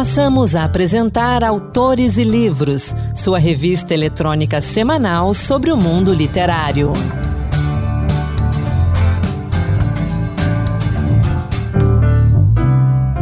Passamos a apresentar Autores e Livros, sua revista eletrônica semanal sobre o mundo literário.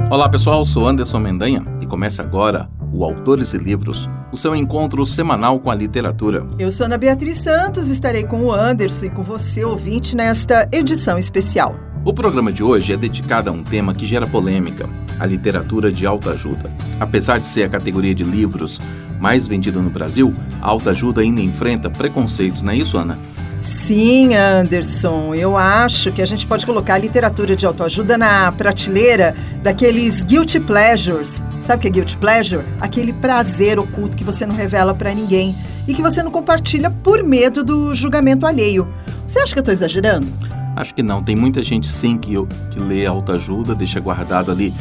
Olá pessoal, sou Anderson Mendanha e começa agora o Autores e Livros, o seu encontro semanal com a literatura. Eu sou Ana Beatriz Santos, estarei com o Anderson e com você, ouvinte, nesta edição especial. O programa de hoje é dedicado a um tema que gera polêmica: a literatura de autoajuda. Apesar de ser a categoria de livros mais vendida no Brasil, a autoajuda ainda enfrenta preconceitos, não é isso, Ana? Sim, Anderson. Eu acho que a gente pode colocar a literatura de autoajuda na prateleira daqueles guilty pleasures. Sabe o que é guilty pleasure? Aquele prazer oculto que você não revela para ninguém e que você não compartilha por medo do julgamento alheio. Você acha que eu estou exagerando? Acho que não. Tem muita gente sim que, que lê autoajuda, deixa guardado ali,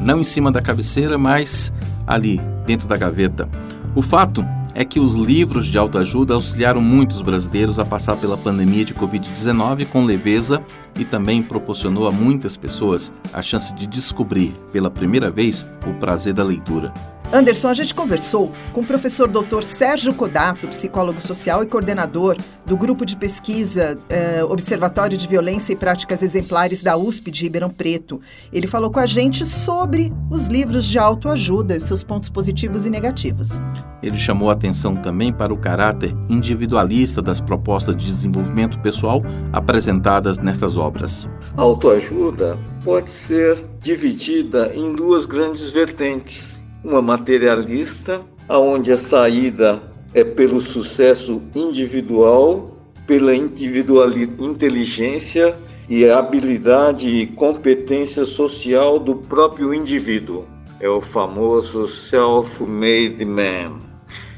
não em cima da cabeceira, mas ali, dentro da gaveta. O fato é que os livros de autoajuda auxiliaram muitos brasileiros a passar pela pandemia de Covid-19 com leveza e também proporcionou a muitas pessoas a chance de descobrir pela primeira vez o prazer da leitura. Anderson, a gente conversou com o professor Dr. Sérgio Codato, psicólogo social e coordenador do grupo de pesquisa eh, Observatório de Violência e Práticas Exemplares da USP de Ribeirão Preto. Ele falou com a gente sobre os livros de autoajuda, seus pontos positivos e negativos. Ele chamou a atenção também para o caráter individualista das propostas de desenvolvimento pessoal apresentadas nestas obras. A autoajuda pode ser dividida em duas grandes vertentes uma materialista, aonde a saída é pelo sucesso individual, pela inteligência e habilidade e competência social do próprio indivíduo. É o famoso self-made man.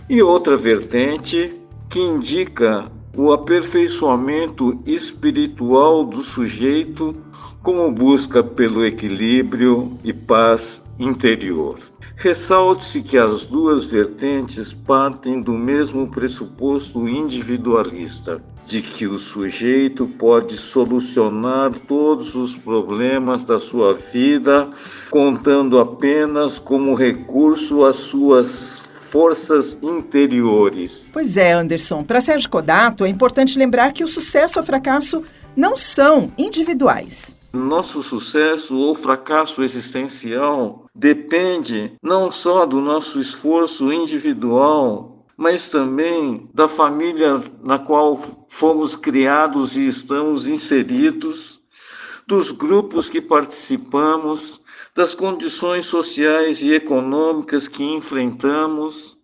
E outra vertente que indica o aperfeiçoamento espiritual do sujeito como busca pelo equilíbrio e paz interior. Ressalte-se que as duas vertentes partem do mesmo pressuposto individualista, de que o sujeito pode solucionar todos os problemas da sua vida contando apenas como recurso às suas forças interiores. Pois é, Anderson. Para Sérgio Codato, é importante lembrar que o sucesso ou fracasso não são individuais. Nosso sucesso ou fracasso existencial depende não só do nosso esforço individual, mas também da família na qual fomos criados e estamos inseridos, dos grupos que participamos, das condições sociais e econômicas que enfrentamos,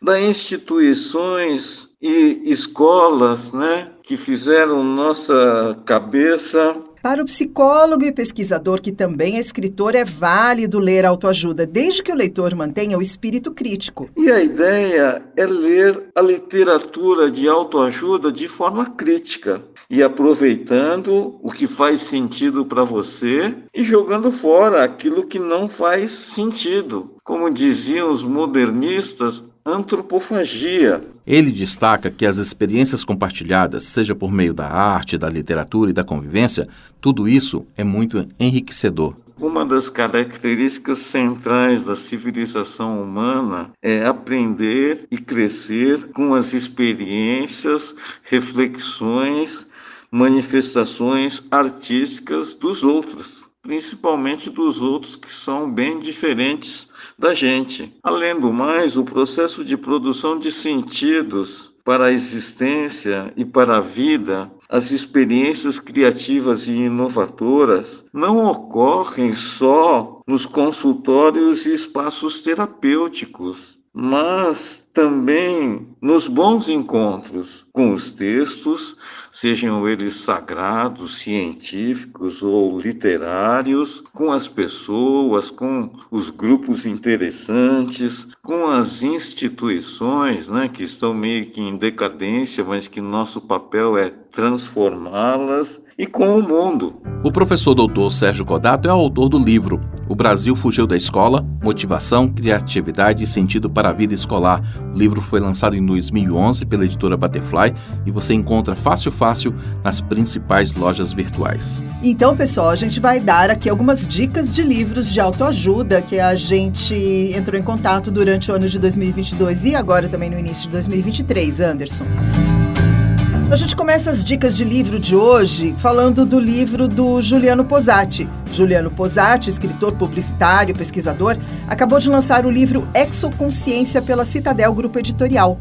das instituições e escolas né, que fizeram nossa cabeça para o psicólogo e pesquisador que também é escritor, é válido ler autoajuda, desde que o leitor mantenha o espírito crítico. E a ideia é ler a literatura de autoajuda de forma crítica e aproveitando o que faz sentido para você e jogando fora aquilo que não faz sentido. Como diziam os modernistas, antropofagia. Ele destaca que as experiências compartilhadas, seja por meio da arte, da literatura e da convivência, tudo isso é muito enriquecedor. Uma das características centrais da civilização humana é aprender e crescer com as experiências, reflexões, manifestações artísticas dos outros, principalmente dos outros que são bem diferentes da gente. Além do mais, o processo de produção de sentidos para a existência e para a vida, as experiências criativas e inovadoras não ocorrem só nos consultórios e espaços terapêuticos, mas também nos bons encontros com os textos, sejam eles sagrados, científicos ou literários, com as pessoas, com os grupos interessantes, com as instituições, né, que estão meio que em decadência, mas que nosso papel é transformá-las e com o mundo. O professor doutor Sérgio Codato é autor do livro O Brasil Fugiu da Escola: Motivação, Criatividade e Sentido para a Vida Escolar. O livro foi lançado em 2011 pela editora Butterfly e você encontra fácil fácil nas principais lojas virtuais. Então, pessoal, a gente vai dar aqui algumas dicas de livros de autoajuda que a gente entrou em contato durante o ano de 2022 e agora também no início de 2023, Anderson. A gente começa as dicas de livro de hoje falando do livro do Juliano Posati. Juliano Posati, escritor, publicitário, pesquisador, acabou de lançar o livro Exoconsciência pela Citadel Grupo Editorial.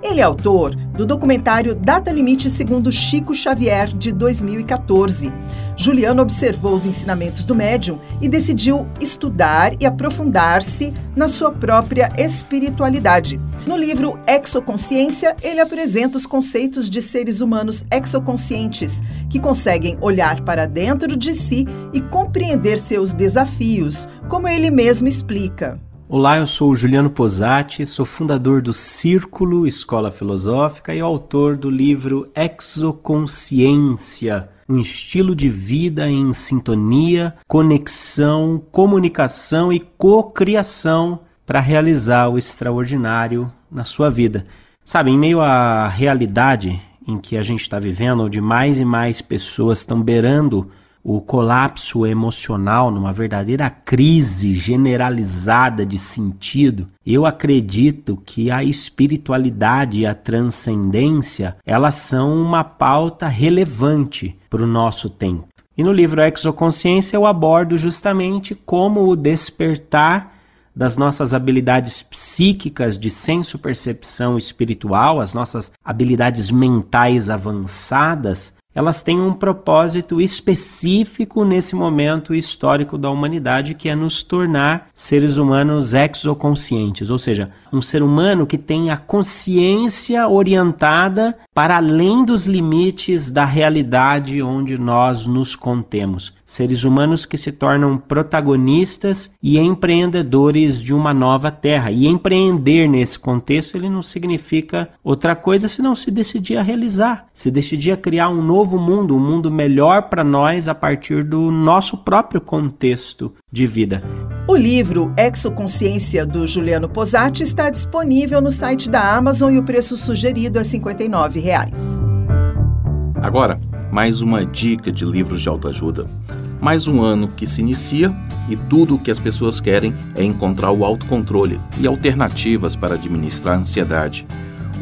Ele é autor do documentário Data Limite segundo Chico Xavier, de 2014. Juliano observou os ensinamentos do médium e decidiu estudar e aprofundar-se na sua própria espiritualidade. No livro Exoconsciência, ele apresenta os conceitos de seres humanos exoconscientes, que conseguem olhar para dentro de si e compreender seus desafios, como ele mesmo explica. Olá, eu sou o Juliano Posati, sou fundador do Círculo Escola Filosófica e autor do livro Exoconsciência, um estilo de vida em sintonia, conexão, comunicação e cocriação para realizar o extraordinário na sua vida. Sabe, em meio à realidade em que a gente está vivendo, onde mais e mais pessoas estão beirando o colapso emocional, numa verdadeira crise generalizada de sentido, eu acredito que a espiritualidade e a transcendência, elas são uma pauta relevante para o nosso tempo. E no livro Exoconsciência eu abordo justamente como o despertar das nossas habilidades psíquicas de senso-percepção espiritual, as nossas habilidades mentais avançadas, elas têm um propósito específico nesse momento histórico da humanidade, que é nos tornar seres humanos exoconscientes, ou seja, um ser humano que tem a consciência orientada para além dos limites da realidade onde nós nos contemos seres humanos que se tornam protagonistas e empreendedores de uma nova terra. E empreender nesse contexto ele não significa outra coisa senão se decidir a realizar, se decidir a criar um novo mundo, um mundo melhor para nós a partir do nosso próprio contexto de vida. O livro Exoconsciência do Juliano Posati está disponível no site da Amazon e o preço sugerido é 59 reais. Agora, mais uma dica de livros de autoajuda. Mais um ano que se inicia e tudo o que as pessoas querem é encontrar o autocontrole e alternativas para administrar a ansiedade.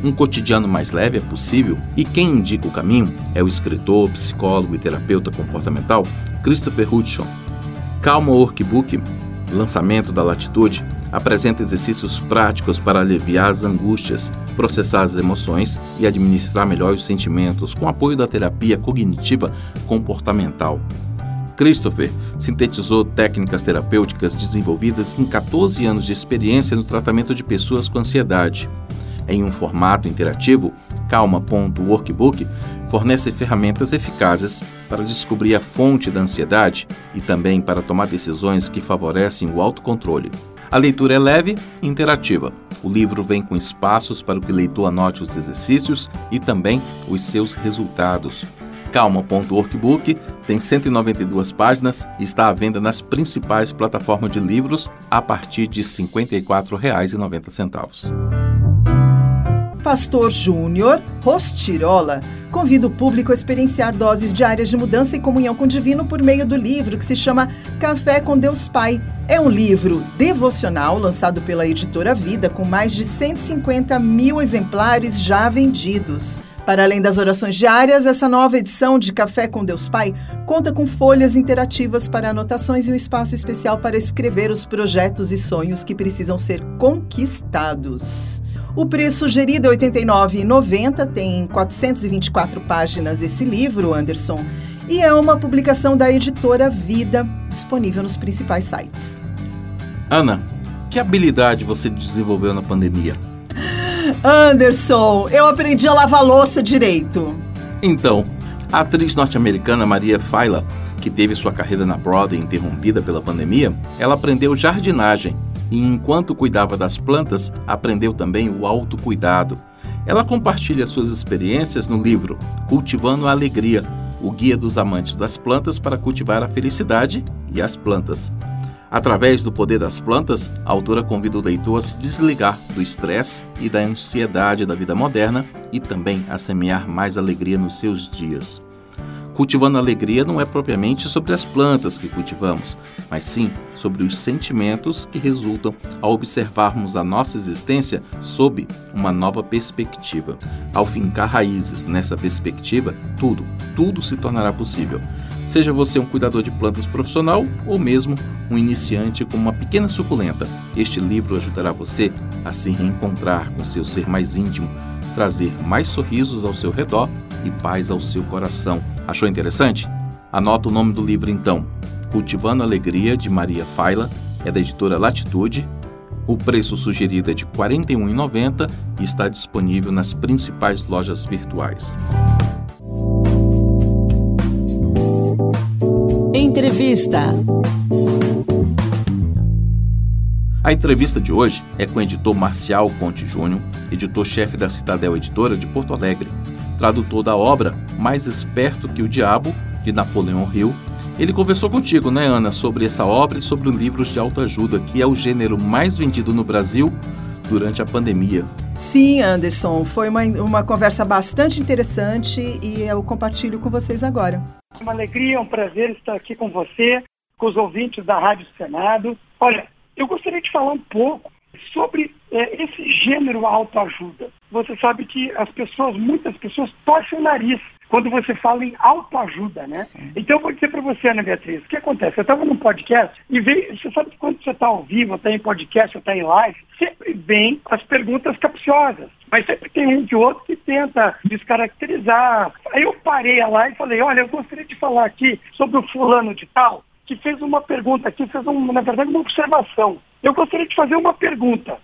Um cotidiano mais leve é possível e quem indica o caminho é o escritor, psicólogo e terapeuta comportamental Christopher Hudson. Calma Workbook, lançamento da Latitude, apresenta exercícios práticos para aliviar as angústias, processar as emoções e administrar melhor os sentimentos com apoio da terapia cognitiva comportamental. Christopher sintetizou técnicas terapêuticas desenvolvidas em 14 anos de experiência no tratamento de pessoas com ansiedade. Em um formato interativo, Calma.workbook fornece ferramentas eficazes para descobrir a fonte da ansiedade e também para tomar decisões que favorecem o autocontrole. A leitura é leve e interativa. O livro vem com espaços para que o leitor anote os exercícios e também os seus resultados. Calma.workbook tem 192 páginas e está à venda nas principais plataformas de livros a partir de R$ 54,90. Pastor Júnior Rostirola convida o público a experienciar doses diárias de mudança e comunhão com o divino por meio do livro que se chama Café com Deus Pai. É um livro devocional lançado pela editora Vida com mais de 150 mil exemplares já vendidos. Para além das orações diárias, essa nova edição de Café com Deus Pai conta com folhas interativas para anotações e um espaço especial para escrever os projetos e sonhos que precisam ser conquistados. O preço sugerido é R$ 89,90, tem 424 páginas esse livro, Anderson, e é uma publicação da editora Vida, disponível nos principais sites. Ana, que habilidade você desenvolveu na pandemia? Anderson, eu aprendi a lavar louça direito. Então, a atriz norte-americana Maria Faila, que teve sua carreira na Broadway interrompida pela pandemia, ela aprendeu jardinagem e, enquanto cuidava das plantas, aprendeu também o autocuidado. Ela compartilha suas experiências no livro Cultivando a Alegria, o guia dos amantes das plantas para cultivar a felicidade e as plantas. Através do poder das plantas, a autora convida o leitor a se desligar do estresse e da ansiedade da vida moderna e também a semear mais alegria nos seus dias. Cultivando alegria não é propriamente sobre as plantas que cultivamos, mas sim sobre os sentimentos que resultam ao observarmos a nossa existência sob uma nova perspectiva. Ao fincar raízes nessa perspectiva, tudo, tudo se tornará possível. Seja você um cuidador de plantas profissional ou mesmo um iniciante com uma pequena suculenta, este livro ajudará você a se reencontrar com seu ser mais íntimo, trazer mais sorrisos ao seu redor e paz ao seu coração. Achou interessante? Anota o nome do livro então. Cultivando a Alegria, de Maria Faila, é da editora Latitude. O preço sugerido é de R$ 41,90 e está disponível nas principais lojas virtuais. Entrevista. A entrevista de hoje é com o editor Marcial Conte Júnior, editor-chefe da Citadel Editora de Porto Alegre tradutor da obra Mais Esperto que o Diabo, de Napoleão Hill. Ele conversou contigo, né, Ana, sobre essa obra e sobre o livros de autoajuda, que é o gênero mais vendido no Brasil durante a pandemia. Sim, Anderson, foi uma, uma conversa bastante interessante e eu compartilho com vocês agora. Uma alegria, um prazer estar aqui com você, com os ouvintes da Rádio Senado. Olha, eu gostaria de falar um pouco sobre é, esse gênero autoajuda. Você sabe que as pessoas, muitas pessoas, torcem o nariz quando você fala em autoajuda, né? Então eu vou dizer para você, Ana Beatriz, o que acontece? Eu estava num podcast e veio, você sabe que quando você está ao vivo, está em podcast, está em live, sempre vem as perguntas capciosas. Mas sempre tem um que outro que tenta descaracterizar. Aí eu parei a live e falei, olha, eu gostaria de falar aqui sobre o fulano de tal, que fez uma pergunta aqui, fez, um, na verdade, uma observação. Eu gostaria de fazer uma pergunta.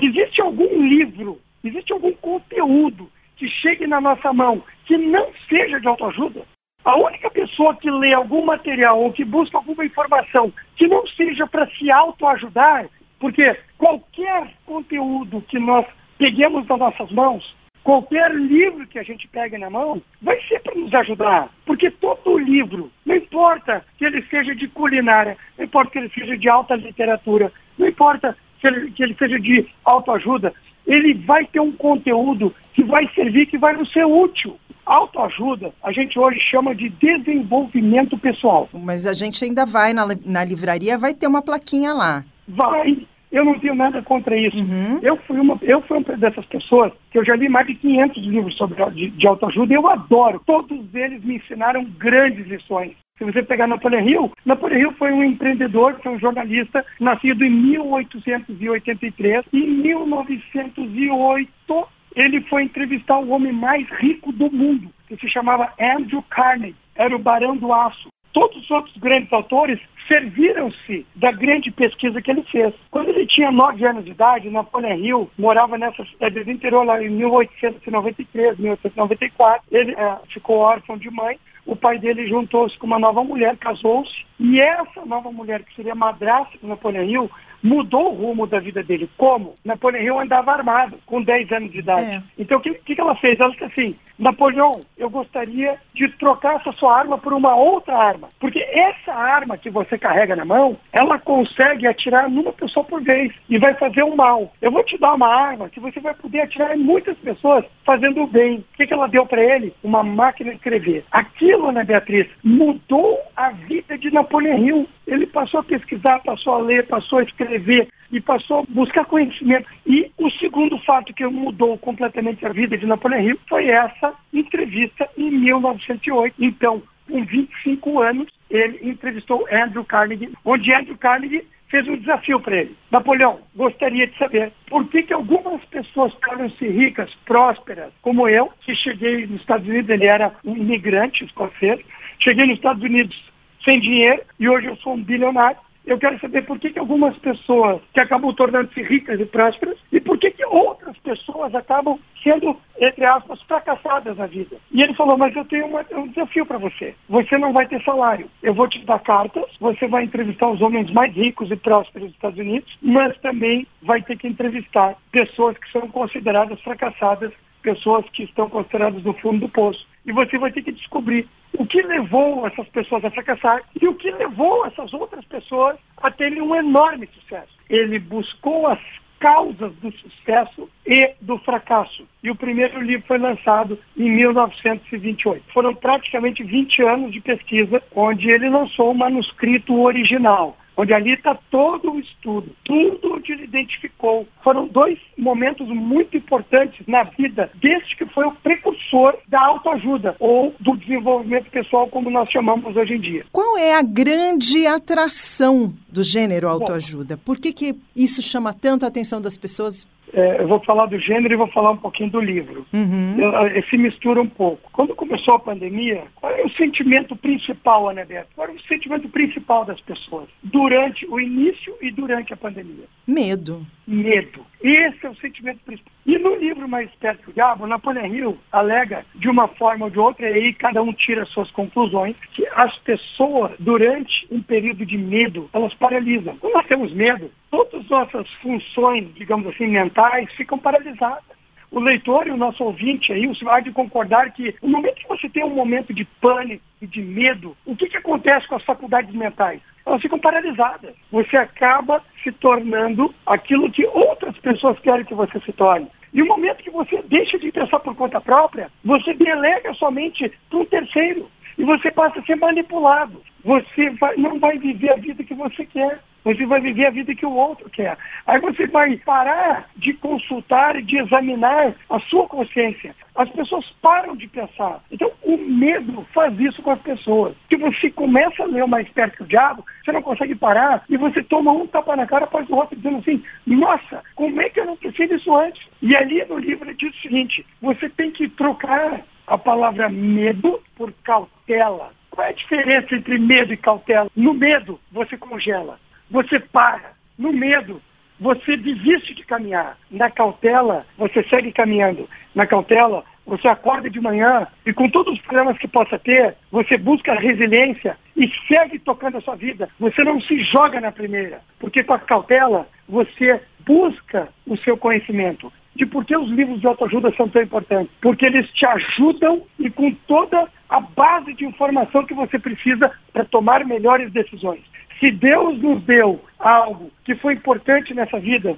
Existe algum livro, existe algum conteúdo que chegue na nossa mão que não seja de autoajuda? A única pessoa que lê algum material ou que busca alguma informação que não seja para se autoajudar, porque qualquer conteúdo que nós peguemos nas nossas mãos, qualquer livro que a gente pegue na mão, vai ser para nos ajudar. Porque todo livro, não importa que ele seja de culinária, não importa que ele seja de alta literatura, não importa que ele, que ele seja de autoajuda, ele vai ter um conteúdo que vai servir, que vai nos ser útil. Autoajuda, a gente hoje chama de desenvolvimento pessoal. Mas a gente ainda vai na, na livraria, vai ter uma plaquinha lá. Vai. Eu não tenho nada contra isso. Uhum. Eu, fui uma, eu fui uma dessas pessoas que eu já li mais de 500 livros sobre de, de autoajuda e eu adoro. Todos eles me ensinaram grandes lições. Se você pegar Napoleão Hill, Napoleão Hill foi um empreendedor, foi um jornalista, nascido em 1883. Em 1908, ele foi entrevistar o homem mais rico do mundo, que se chamava Andrew Carnegie. Era o barão do aço. Todos os outros grandes autores serviram-se da grande pesquisa que ele fez. Quando ele tinha nove anos de idade, Napoleão Hill morava nessa cidade do interior lá em 1893, 1894. Ele é, ficou órfão de mãe o pai dele juntou-se com uma nova mulher, casou-se, e essa nova mulher, que seria madrasta do Napoleão Hill, mudou o rumo da vida dele. Como? Napoleão Hill andava armado, com 10 anos de idade. É. Então, o que, que, ela fez? Ela disse assim, Napoleão, eu gostaria de trocar essa sua arma por uma outra arma. Porque essa arma que você carrega na mão, ela consegue atirar numa pessoa por vez e vai fazer um mal. Eu vou te dar uma arma que você vai poder atirar em muitas pessoas fazendo o bem. O que, que ela deu para ele? Uma máquina de escrever. Aquilo, né, Beatriz, mudou a vida de Napoleão Hill. Ele passou a pesquisar, passou a ler, passou a escrever e passou a buscar conhecimento. E o segundo fato que mudou completamente a vida de Napoleão Hill foi essa entrevista em 1908. Então, com 25 anos, ele entrevistou Andrew Carnegie, onde Andrew Carnegie fez um desafio para ele. Napoleão, gostaria de saber por que, que algumas pessoas tornam-se ricas, prósperas, como eu, que cheguei nos Estados Unidos, ele era um imigrante escocês, cheguei nos Estados Unidos sem dinheiro e hoje eu sou um bilionário. Eu quero saber por que, que algumas pessoas que acabam tornando-se ricas e prósperas e por que, que outras pessoas acabam sendo, entre aspas, fracassadas na vida. E ele falou, mas eu tenho uma, um desafio para você. Você não vai ter salário. Eu vou te dar cartas, você vai entrevistar os homens mais ricos e prósperos dos Estados Unidos, mas também vai ter que entrevistar pessoas que são consideradas fracassadas pessoas que estão consideradas no fundo do poço. E você vai ter que descobrir o que levou essas pessoas a fracassar e o que levou essas outras pessoas a terem um enorme sucesso. Ele buscou as causas do sucesso e do fracasso. E o primeiro livro foi lançado em 1928. Foram praticamente 20 anos de pesquisa, onde ele lançou o manuscrito original onde ali está todo o estudo, tudo onde ele identificou. Foram dois momentos muito importantes na vida, desde que foi o precursor da autoajuda, ou do desenvolvimento pessoal, como nós chamamos hoje em dia. Qual é a grande atração do gênero autoajuda? Por que, que isso chama tanto a atenção das pessoas? É, eu vou falar do gênero e vou falar um pouquinho do livro. Uhum. Eu, se mistura um pouco. Quando começou a pandemia, qual é o sentimento principal, Anebeto? Qual era o sentimento principal das pessoas durante o início e durante a pandemia? Medo. Medo. Esse é o sentimento principal. E no livro Mais Perto do Diabo, Napoleão Hill alega, de uma forma ou de outra, e aí cada um tira suas conclusões, que as pessoas, durante um período de medo, elas paralisam. Quando nós temos medo, todas as nossas funções, digamos assim, mentais, ficam paralisadas o leitor e o nosso ouvinte aí, você vai de concordar que no momento que você tem um momento de pânico e de medo, o que, que acontece com as faculdades mentais? Elas ficam paralisadas. Você acaba se tornando aquilo que outras pessoas querem que você se torne. E o momento que você deixa de pensar por conta própria, você delega somente para um terceiro. E você passa a ser manipulado. Você vai, não vai viver a vida que você quer. Você vai viver a vida que o outro quer. Aí você vai parar de consultar e de examinar a sua consciência. As pessoas param de pensar. Então, o medo faz isso com as pessoas. Que você começa a ler mais perto que o diabo, você não consegue parar e você toma um tapa na cara após o outro, dizendo assim: nossa, como é que eu não pensei nisso antes? E ali no livro ele diz o seguinte: você tem que trocar a palavra medo por cautela. Qual é a diferença entre medo e cautela? No medo, você congela você para. No medo, você desiste de caminhar. Na cautela, você segue caminhando. Na cautela, você acorda de manhã e com todos os problemas que possa ter, você busca resiliência e segue tocando a sua vida. Você não se joga na primeira, porque com a cautela você busca o seu conhecimento. De por que os livros de autoajuda são tão importantes? Porque eles te ajudam e com toda a base de informação que você precisa para tomar melhores decisões. Se Deus nos deu algo que foi importante nessa vida,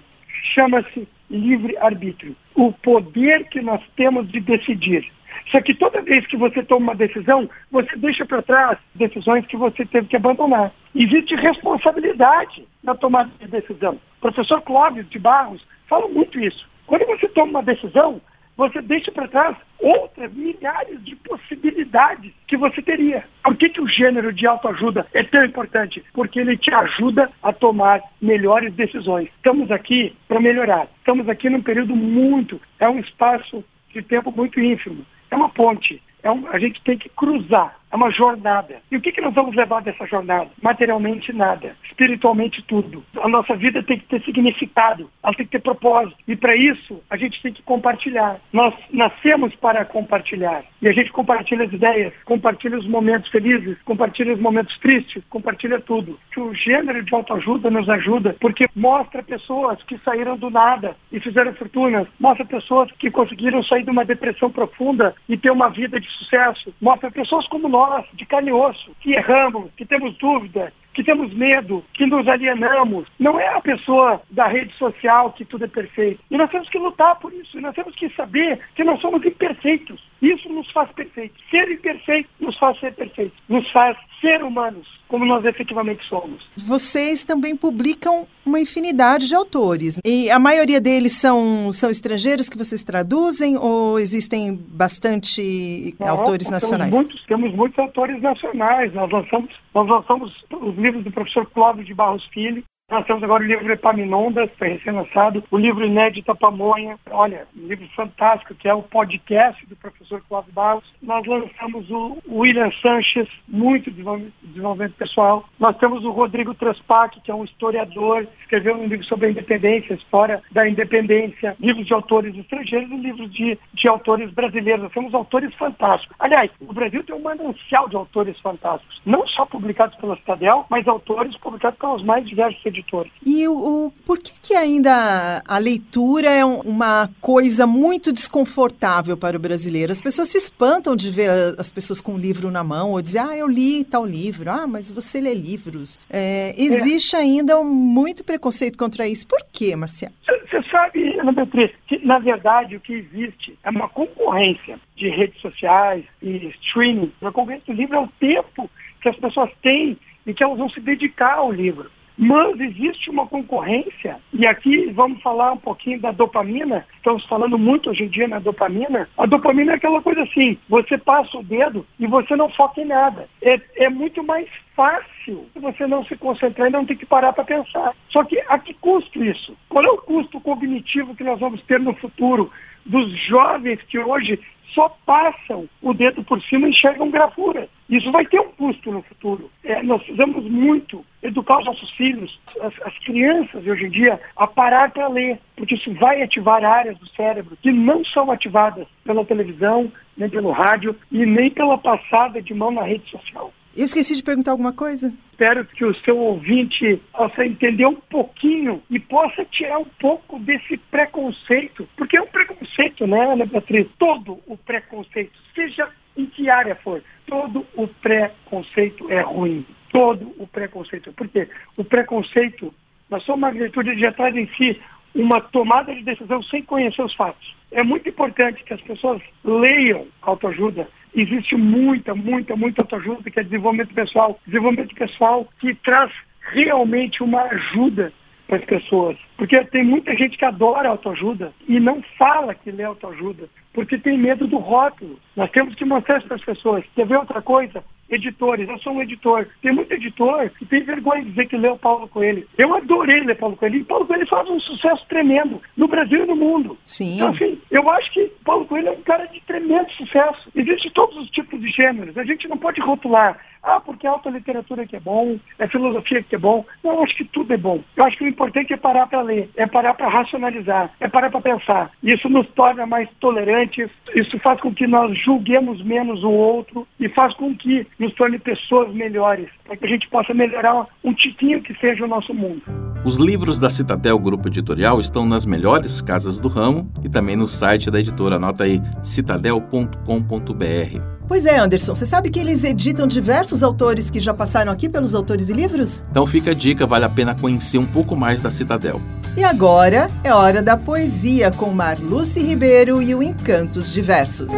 chama-se livre-arbítrio. O poder que nós temos de decidir. Só que toda vez que você toma uma decisão, você deixa para trás decisões que você teve que abandonar. Existe responsabilidade na tomada de decisão. O professor Clóvis de Barros fala muito isso. Quando você toma uma decisão, você deixa para trás outras milhares de possibilidades que você teria. Por que, que o gênero de autoajuda é tão importante? Porque ele te ajuda a tomar melhores decisões. Estamos aqui para melhorar. Estamos aqui num período muito, é um espaço de tempo muito ínfimo. É uma ponte. É um, a gente tem que cruzar é uma jornada. E o que, que nós vamos levar dessa jornada? Materialmente, nada. Espiritualmente, tudo. A nossa vida tem que ter significado, ela tem que ter propósito. E para isso, a gente tem que compartilhar. Nós nascemos para compartilhar. E a gente compartilha as ideias, compartilha os momentos felizes, compartilha os momentos tristes, compartilha tudo. Que o gênero de autoajuda nos ajuda, porque mostra pessoas que saíram do nada e fizeram fortunas, mostra pessoas que conseguiram sair de uma depressão profunda e ter uma vida de sucesso, mostra pessoas como nós nós, de carne e osso, que erramos, que temos dúvida, que temos medo, que nos alienamos. Não é a pessoa da rede social que tudo é perfeito. E nós temos que lutar por isso. E nós temos que saber que nós somos imperfeitos. Isso nos faz perfeitos. Ser imperfeito nos faz ser perfeitos. Nos faz ser humanos, como nós efetivamente somos. Vocês também publicam uma infinidade de autores. E a maioria deles são, são estrangeiros que vocês traduzem ou existem bastante Não, autores nacionais? Temos muitos, temos muitos autores nacionais. Nós lançamos, nós lançamos os livros do professor Clóvis de Barros Filho, nós temos agora o livro Epaminondas, foi recém-lançado, o livro Inédita Pamonha, olha, um livro fantástico, que é o podcast do professor Cláudio Barros. Nós lançamos o William Sanches, muito desenvolvimento pessoal. Nós temos o Rodrigo Traspac, que é um historiador, escreveu um livro sobre a independência, história da independência, livros de autores estrangeiros e livros de, de autores brasileiros. Nós temos autores fantásticos. Aliás, o Brasil tem um manancial de autores fantásticos, não só publicados pela Citadel, mas autores publicados pelos mais diversos editores. E o, o por que, que ainda a leitura é um, uma coisa muito desconfortável para o brasileiro? As pessoas se espantam de ver as pessoas com o livro na mão ou dizer, ah, eu li tal livro, ah, mas você lê livros. É, existe é. ainda um, muito preconceito contra isso. Por quê, Marcial? Você sabe, Ana Beatriz, que na verdade o que existe é uma concorrência de redes sociais e streaming. A concorrência do livro é o tempo que as pessoas têm e que elas vão se dedicar ao livro. Mas existe uma concorrência, e aqui vamos falar um pouquinho da dopamina. Estamos falando muito hoje em dia na dopamina. A dopamina é aquela coisa assim: você passa o dedo e você não foca em nada. É, é muito mais fácil você não se concentrar e não ter que parar para pensar. Só que a que custo isso? Qual é o custo cognitivo que nós vamos ter no futuro dos jovens que hoje só passam o dedo por cima e enxergam gravura. Isso vai ter um custo no futuro. É, nós precisamos muito educar os nossos filhos, as, as crianças de hoje em dia, a parar para ler, porque isso vai ativar áreas do cérebro que não são ativadas pela televisão, nem pelo rádio e nem pela passada de mão na rede social. Eu esqueci de perguntar alguma coisa? Espero que o seu ouvinte possa entender um pouquinho e possa tirar um pouco desse preconceito, porque é um preconceito, né, Ana Beatriz? Todo o preconceito, seja em que área for, todo o preconceito é ruim. Todo o preconceito. Porque o preconceito, na sua magnitude, já traz em si uma tomada de decisão sem conhecer os fatos. É muito importante que as pessoas leiam autoajuda, existe muita, muita, muita autoajuda que é desenvolvimento pessoal. Desenvolvimento pessoal que traz realmente uma ajuda para as pessoas. Porque tem muita gente que adora autoajuda e não fala que lê autoajuda, porque tem medo do rótulo. Nós temos que mostrar isso para as pessoas. Quer ver outra coisa? Editores. Eu sou um editor. Tem muito editor que tem vergonha de dizer que leu Paulo Coelho. Eu adorei ler Paulo Coelho. E Paulo Coelho faz um sucesso tremendo no Brasil e no mundo. Sim. Então, assim, eu acho que Paulo Coelho é um cara de tremendo sucesso. Existem todos os tipos de gêneros. A gente não pode rotular. Ah, porque é alta literatura que é bom, é filosofia que é bom. Não, eu acho que tudo é bom. Eu acho que o importante é parar para ler, é parar para racionalizar, é parar para pensar. Isso nos torna mais tolerantes, isso faz com que nós julguemos menos o outro e faz com que nos torne pessoas melhores, para que a gente possa melhorar um tiquinho que seja o nosso mundo. Os livros da Citadel Grupo Editorial estão nas melhores casas do ramo e também no site da editora. Anota aí citadel.com.br. Pois é, Anderson, você sabe que eles editam diversos autores que já passaram aqui pelos autores e livros? Então fica a dica, vale a pena conhecer um pouco mais da Citadel. E agora é hora da poesia com Marluce Ribeiro e o Encantos Diversos.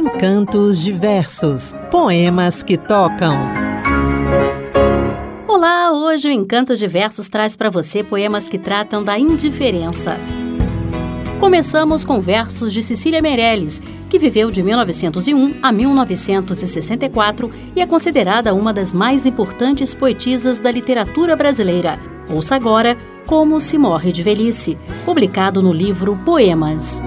Encantos Diversos Poemas que tocam. Olá, hoje o Encantos Diversos traz para você poemas que tratam da indiferença. Começamos com versos de Cecília Meirelles, que viveu de 1901 a 1964 e é considerada uma das mais importantes poetisas da literatura brasileira. Ouça agora Como se Morre de Velhice, publicado no livro Poemas.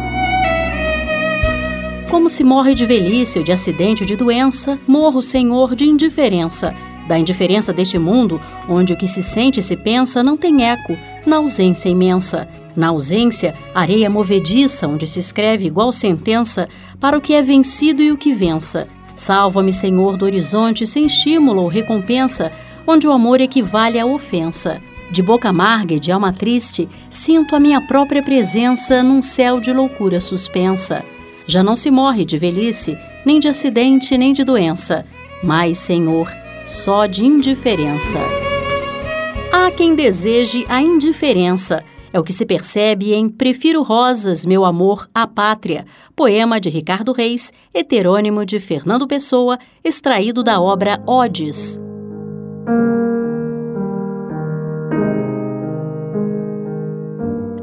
Como se morre de velhice ou de acidente ou de doença, morro, Senhor, de indiferença. Da indiferença deste mundo, onde o que se sente e se pensa não tem eco, na ausência imensa. Na ausência, areia movediça, onde se escreve igual sentença para o que é vencido e o que vença. Salva-me, Senhor, do horizonte sem estímulo ou recompensa, onde o amor equivale à ofensa. De boca amarga e de alma triste, sinto a minha própria presença num céu de loucura suspensa. Já não se morre de velhice, nem de acidente, nem de doença, mas, Senhor, só de indiferença. Há quem deseje a indiferença, é o que se percebe em Prefiro Rosas, Meu Amor, à Pátria, poema de Ricardo Reis, heterônimo de Fernando Pessoa, extraído da obra Odes.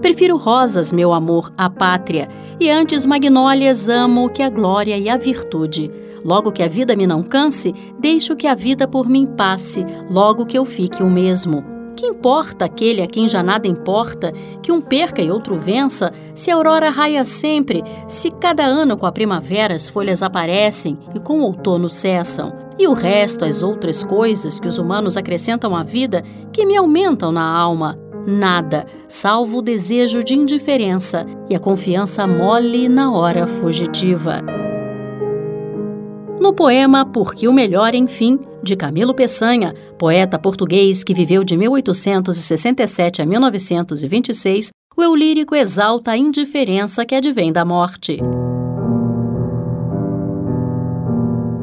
Prefiro rosas, meu amor, à pátria, e antes magnólias amo que a glória e a virtude. Logo que a vida me não canse, deixo que a vida por mim passe, logo que eu fique o mesmo. Que importa aquele a quem já nada importa, que um perca e outro vença, se a aurora raia sempre, se cada ano com a primavera as folhas aparecem e com o outono cessam, e o resto, as outras coisas que os humanos acrescentam à vida, que me aumentam na alma. Nada, salvo o desejo de indiferença e a confiança mole na hora fugitiva. No poema Porque o Melhor, enfim, de Camilo Peçanha, poeta português que viveu de 1867 a 1926, o eu lírico exalta a indiferença que advém da morte.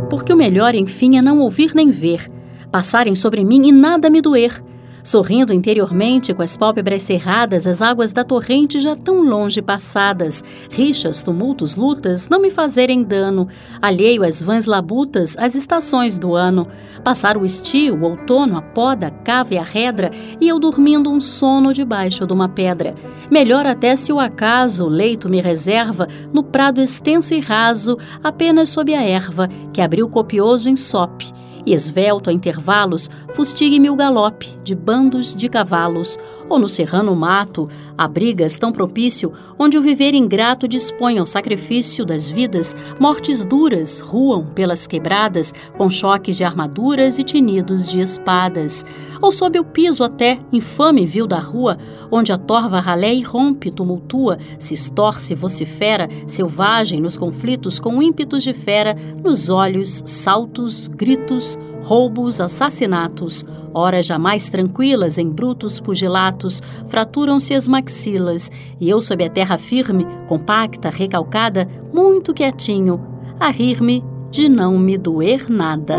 Porque o melhor, enfim, é não ouvir nem ver, passarem sobre mim e nada me doer sorrindo interiormente com as pálpebras cerradas, as águas da torrente já tão longe passadas, rixas, tumultos, lutas não me fazerem dano, alheio às vãs labutas, às estações do ano, passar o estio, o outono, a poda, a cava e a redra, e eu dormindo um sono debaixo de uma pedra. Melhor até se o acaso o leito me reserva no prado extenso e raso, apenas sob a erva, que abriu copioso ensope e esvelto a intervalos, fustigue-me o galope de bandos de cavalos, ou no serrano mato, abrigas tão propício, onde o viver ingrato dispõe ao sacrifício das vidas, mortes duras ruam pelas quebradas, com choques de armaduras e tinidos de espadas. Ou sob o piso até, infame vil da rua, onde a torva ralé e rompe, tumultua, se estorce, vocifera, selvagem nos conflitos com ímpetos de fera, nos olhos, saltos, gritos, roubos, assassinatos, horas jamais tranquilas em brutos pugilatos, fraturam-se as maxilas, e eu sob a terra firme, compacta, recalcada, muito quietinho, a rir-me de não me doer nada.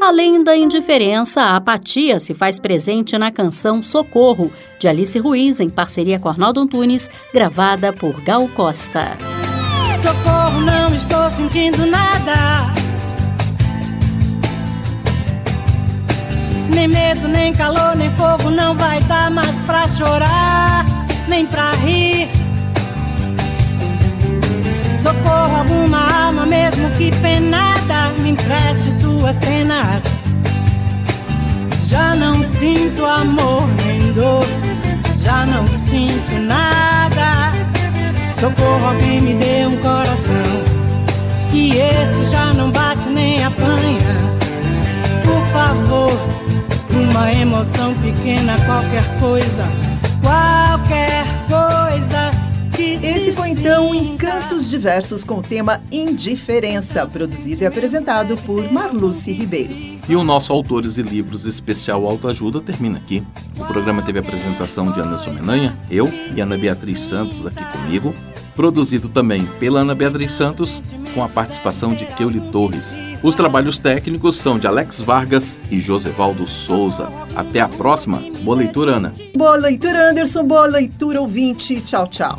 Além da indiferença, a apatia se faz presente na canção Socorro, de Alice Ruiz, em parceria com Arnaldo Antunes, gravada por Gal Costa. Socorro, não estou sentindo nada. Nem medo, nem calor, nem fogo não vai dar mais pra chorar, nem pra rir. Socorro alguma alma, mesmo que penada, me empreste suas penas. Já não sinto amor nem dor, já não sinto nada. Socorro, alguém me dê um coração, que esse já não bate nem apanha. Por favor uma emoção pequena, qualquer coisa, qualquer coisa. Esse foi então Encantos Diversos com o tema Indiferença, produzido e apresentado por Marluce Ribeiro. E o nosso Autores e Livros especial Autoajuda termina aqui. O programa teve a apresentação de Anderson Menanha, eu e Ana Beatriz Santos aqui comigo, produzido também pela Ana Beatriz Santos, com a participação de Keuli Torres. Os trabalhos técnicos são de Alex Vargas e Josevaldo Souza. Até a próxima. Boa leitura, Ana. Boa leitura, Anderson. Boa leitura, ouvinte. Tchau, tchau.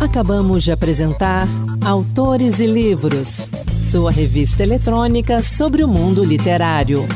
Acabamos de apresentar Autores e Livros, sua revista eletrônica sobre o mundo literário.